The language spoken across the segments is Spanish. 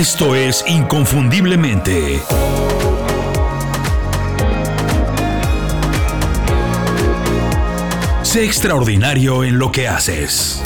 Esto es Inconfundiblemente. Sé extraordinario en lo que haces.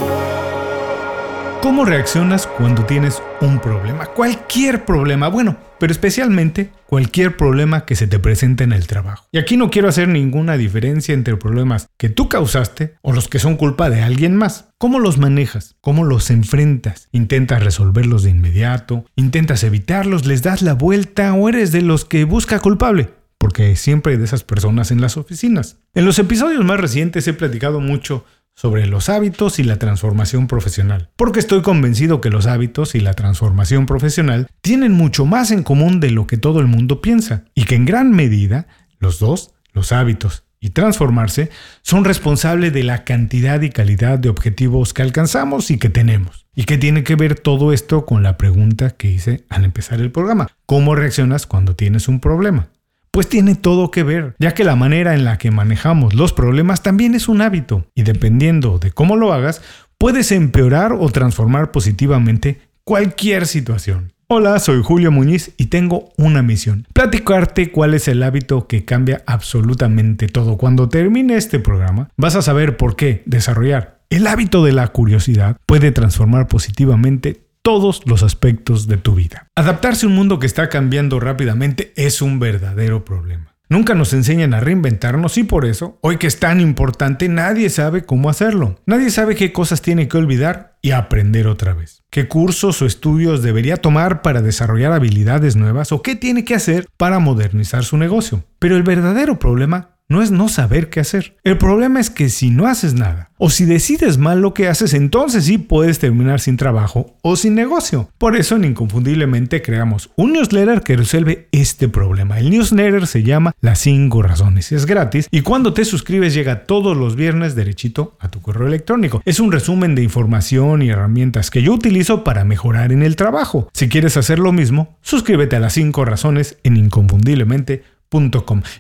¿Cómo reaccionas cuando tienes un problema? Cualquier problema, bueno, pero especialmente cualquier problema que se te presente en el trabajo. Y aquí no quiero hacer ninguna diferencia entre problemas que tú causaste o los que son culpa de alguien más. ¿Cómo los manejas? ¿Cómo los enfrentas? ¿Intentas resolverlos de inmediato? ¿Intentas evitarlos? ¿Les das la vuelta? ¿O eres de los que busca culpable? Porque siempre hay de esas personas en las oficinas. En los episodios más recientes he platicado mucho sobre los hábitos y la transformación profesional, porque estoy convencido que los hábitos y la transformación profesional tienen mucho más en común de lo que todo el mundo piensa, y que en gran medida los dos, los hábitos y transformarse, son responsables de la cantidad y calidad de objetivos que alcanzamos y que tenemos. ¿Y qué tiene que ver todo esto con la pregunta que hice al empezar el programa? ¿Cómo reaccionas cuando tienes un problema? Pues tiene todo que ver, ya que la manera en la que manejamos los problemas también es un hábito, y dependiendo de cómo lo hagas, puedes empeorar o transformar positivamente cualquier situación. Hola, soy Julio Muñiz y tengo una misión. Platicarte cuál es el hábito que cambia absolutamente todo. Cuando termine este programa, vas a saber por qué desarrollar el hábito de la curiosidad puede transformar positivamente todos los aspectos de tu vida. Adaptarse a un mundo que está cambiando rápidamente es un verdadero problema. Nunca nos enseñan a reinventarnos y por eso, hoy que es tan importante, nadie sabe cómo hacerlo. Nadie sabe qué cosas tiene que olvidar y aprender otra vez. ¿Qué cursos o estudios debería tomar para desarrollar habilidades nuevas o qué tiene que hacer para modernizar su negocio? Pero el verdadero problema no es no saber qué hacer. El problema es que si no haces nada o si decides mal lo que haces, entonces sí puedes terminar sin trabajo o sin negocio. Por eso en Inconfundiblemente creamos un newsletter que resuelve este problema. El newsletter se llama Las 5 razones. Es gratis y cuando te suscribes llega todos los viernes derechito a tu correo electrónico. Es un resumen de información y herramientas que yo utilizo para mejorar en el trabajo. Si quieres hacer lo mismo, suscríbete a Las 5 razones en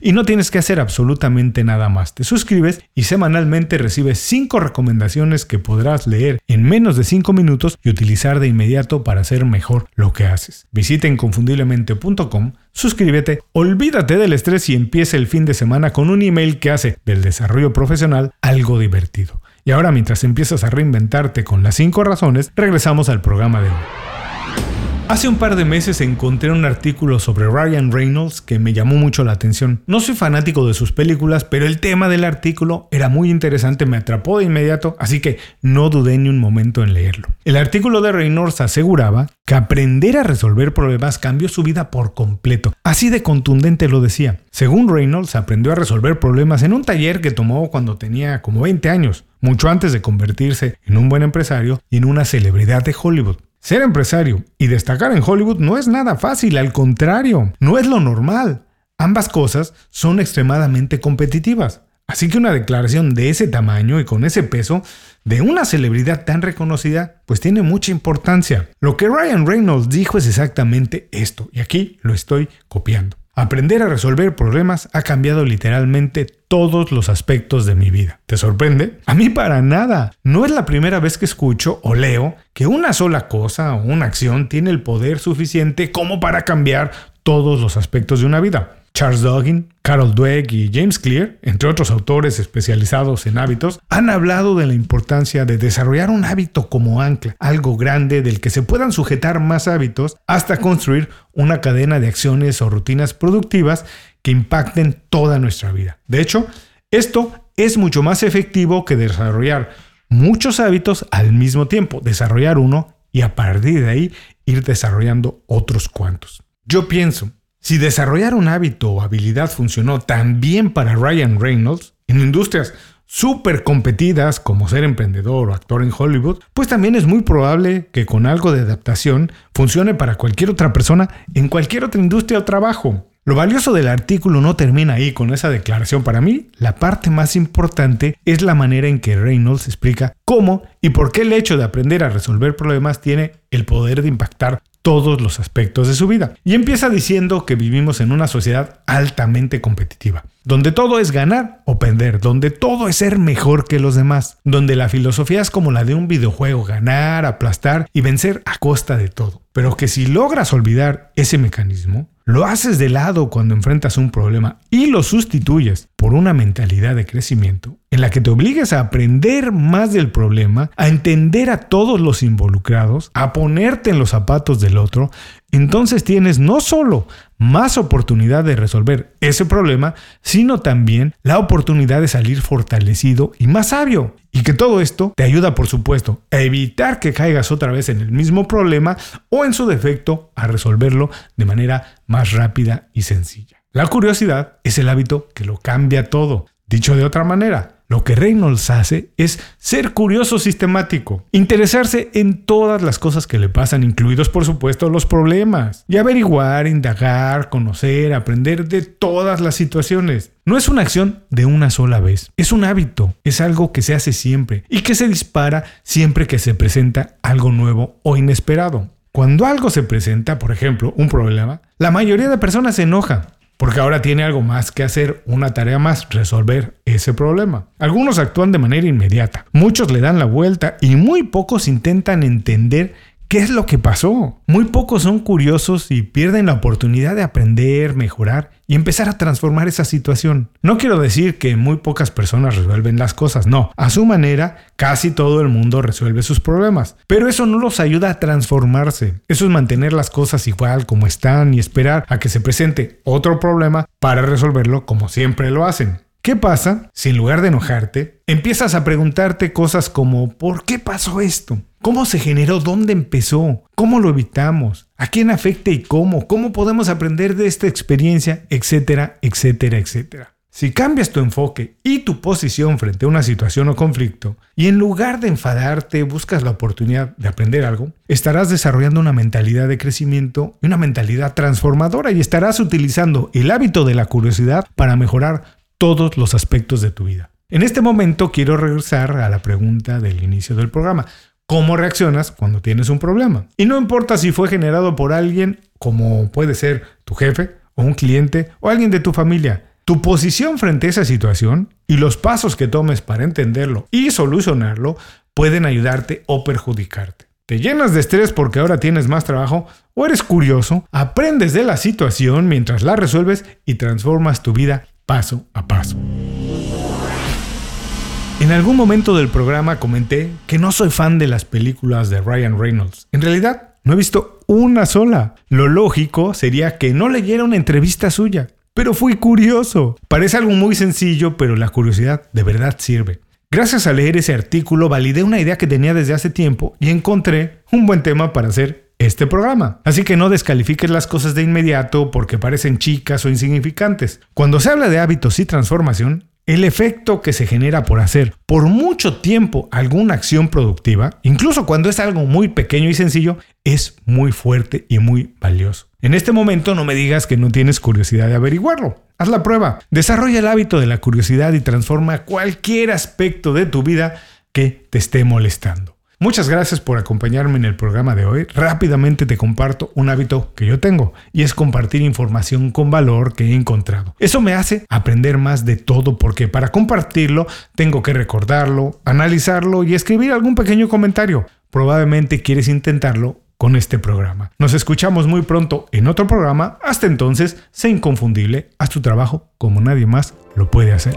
Y no tienes que hacer absolutamente nada más. Te suscribes y semanalmente recibes 5 recomendaciones que podrás leer en menos de 5 minutos y utilizar de inmediato para hacer mejor lo que haces. Visita inconfundiblemente.com, suscríbete, olvídate del estrés y empieza el fin de semana con un email que hace del desarrollo profesional algo divertido. Y ahora mientras empiezas a reinventarte con las 5 razones, regresamos al programa de hoy. Hace un par de meses encontré un artículo sobre Ryan Reynolds que me llamó mucho la atención. No soy fanático de sus películas, pero el tema del artículo era muy interesante, me atrapó de inmediato, así que no dudé ni un momento en leerlo. El artículo de Reynolds aseguraba que aprender a resolver problemas cambió su vida por completo. Así de contundente lo decía. Según Reynolds, aprendió a resolver problemas en un taller que tomó cuando tenía como 20 años, mucho antes de convertirse en un buen empresario y en una celebridad de Hollywood. Ser empresario y destacar en Hollywood no es nada fácil, al contrario, no es lo normal. Ambas cosas son extremadamente competitivas. Así que una declaración de ese tamaño y con ese peso de una celebridad tan reconocida, pues tiene mucha importancia. Lo que Ryan Reynolds dijo es exactamente esto, y aquí lo estoy copiando. Aprender a resolver problemas ha cambiado literalmente todos los aspectos de mi vida. ¿Te sorprende? A mí para nada. No es la primera vez que escucho o leo que una sola cosa o una acción tiene el poder suficiente como para cambiar todos los aspectos de una vida. Charles Duggan, Carol Dweck y James Clear, entre otros autores especializados en hábitos, han hablado de la importancia de desarrollar un hábito como ancla, algo grande del que se puedan sujetar más hábitos hasta construir una cadena de acciones o rutinas productivas que impacten toda nuestra vida. De hecho, esto es mucho más efectivo que desarrollar muchos hábitos al mismo tiempo, desarrollar uno y a partir de ahí ir desarrollando otros cuantos. Yo pienso si desarrollar un hábito o habilidad funcionó tan bien para Ryan Reynolds en industrias súper competidas como ser emprendedor o actor en Hollywood, pues también es muy probable que con algo de adaptación funcione para cualquier otra persona en cualquier otra industria o trabajo. Lo valioso del artículo no termina ahí con esa declaración. Para mí, la parte más importante es la manera en que Reynolds explica cómo y por qué el hecho de aprender a resolver problemas tiene el poder de impactar todos los aspectos de su vida. Y empieza diciendo que vivimos en una sociedad altamente competitiva, donde todo es ganar o perder, donde todo es ser mejor que los demás, donde la filosofía es como la de un videojuego, ganar, aplastar y vencer a costa de todo. Pero que si logras olvidar ese mecanismo, lo haces de lado cuando enfrentas un problema y lo sustituyes por una mentalidad de crecimiento en la que te obligues a aprender más del problema, a entender a todos los involucrados, a ponerte en los zapatos del otro, entonces tienes no solo más oportunidad de resolver ese problema, sino también la oportunidad de salir fortalecido y más sabio. Y que todo esto te ayuda, por supuesto, a evitar que caigas otra vez en el mismo problema o en su defecto a resolverlo de manera más rápida y sencilla. La curiosidad es el hábito que lo cambia todo. Dicho de otra manera, lo que Reynolds hace es ser curioso sistemático, interesarse en todas las cosas que le pasan, incluidos por supuesto los problemas, y averiguar, indagar, conocer, aprender de todas las situaciones. No es una acción de una sola vez, es un hábito, es algo que se hace siempre y que se dispara siempre que se presenta algo nuevo o inesperado. Cuando algo se presenta, por ejemplo, un problema, la mayoría de personas se enoja, porque ahora tiene algo más que hacer, una tarea más, resolver ese problema. Algunos actúan de manera inmediata, muchos le dan la vuelta y muy pocos intentan entender ¿Qué es lo que pasó? Muy pocos son curiosos y pierden la oportunidad de aprender, mejorar y empezar a transformar esa situación. No quiero decir que muy pocas personas resuelven las cosas, no. A su manera, casi todo el mundo resuelve sus problemas. Pero eso no los ayuda a transformarse. Eso es mantener las cosas igual como están y esperar a que se presente otro problema para resolverlo como siempre lo hacen. ¿Qué pasa si en lugar de enojarte, empiezas a preguntarte cosas como ¿por qué pasó esto? ¿Cómo se generó? ¿Dónde empezó? ¿Cómo lo evitamos? ¿A quién afecta y cómo? ¿Cómo podemos aprender de esta experiencia? Etcétera, etcétera, etcétera. Si cambias tu enfoque y tu posición frente a una situación o conflicto, y en lugar de enfadarte buscas la oportunidad de aprender algo, estarás desarrollando una mentalidad de crecimiento y una mentalidad transformadora y estarás utilizando el hábito de la curiosidad para mejorar todos los aspectos de tu vida. En este momento quiero regresar a la pregunta del inicio del programa. ¿Cómo reaccionas cuando tienes un problema? Y no importa si fue generado por alguien como puede ser tu jefe o un cliente o alguien de tu familia. Tu posición frente a esa situación y los pasos que tomes para entenderlo y solucionarlo pueden ayudarte o perjudicarte. ¿Te llenas de estrés porque ahora tienes más trabajo? ¿O eres curioso? Aprendes de la situación mientras la resuelves y transformas tu vida paso a paso. En algún momento del programa comenté que no soy fan de las películas de Ryan Reynolds. En realidad, no he visto una sola. Lo lógico sería que no leyera una entrevista suya. Pero fui curioso. Parece algo muy sencillo, pero la curiosidad de verdad sirve. Gracias a leer ese artículo validé una idea que tenía desde hace tiempo y encontré un buen tema para hacer este programa. Así que no descalifiques las cosas de inmediato porque parecen chicas o insignificantes. Cuando se habla de hábitos y transformación, el efecto que se genera por hacer por mucho tiempo alguna acción productiva, incluso cuando es algo muy pequeño y sencillo, es muy fuerte y muy valioso. En este momento no me digas que no tienes curiosidad de averiguarlo. Haz la prueba. Desarrolla el hábito de la curiosidad y transforma cualquier aspecto de tu vida que te esté molestando. Muchas gracias por acompañarme en el programa de hoy. Rápidamente te comparto un hábito que yo tengo y es compartir información con valor que he encontrado. Eso me hace aprender más de todo porque para compartirlo tengo que recordarlo, analizarlo y escribir algún pequeño comentario. Probablemente quieres intentarlo con este programa. Nos escuchamos muy pronto en otro programa. Hasta entonces, sé inconfundible, haz tu trabajo como nadie más lo puede hacer.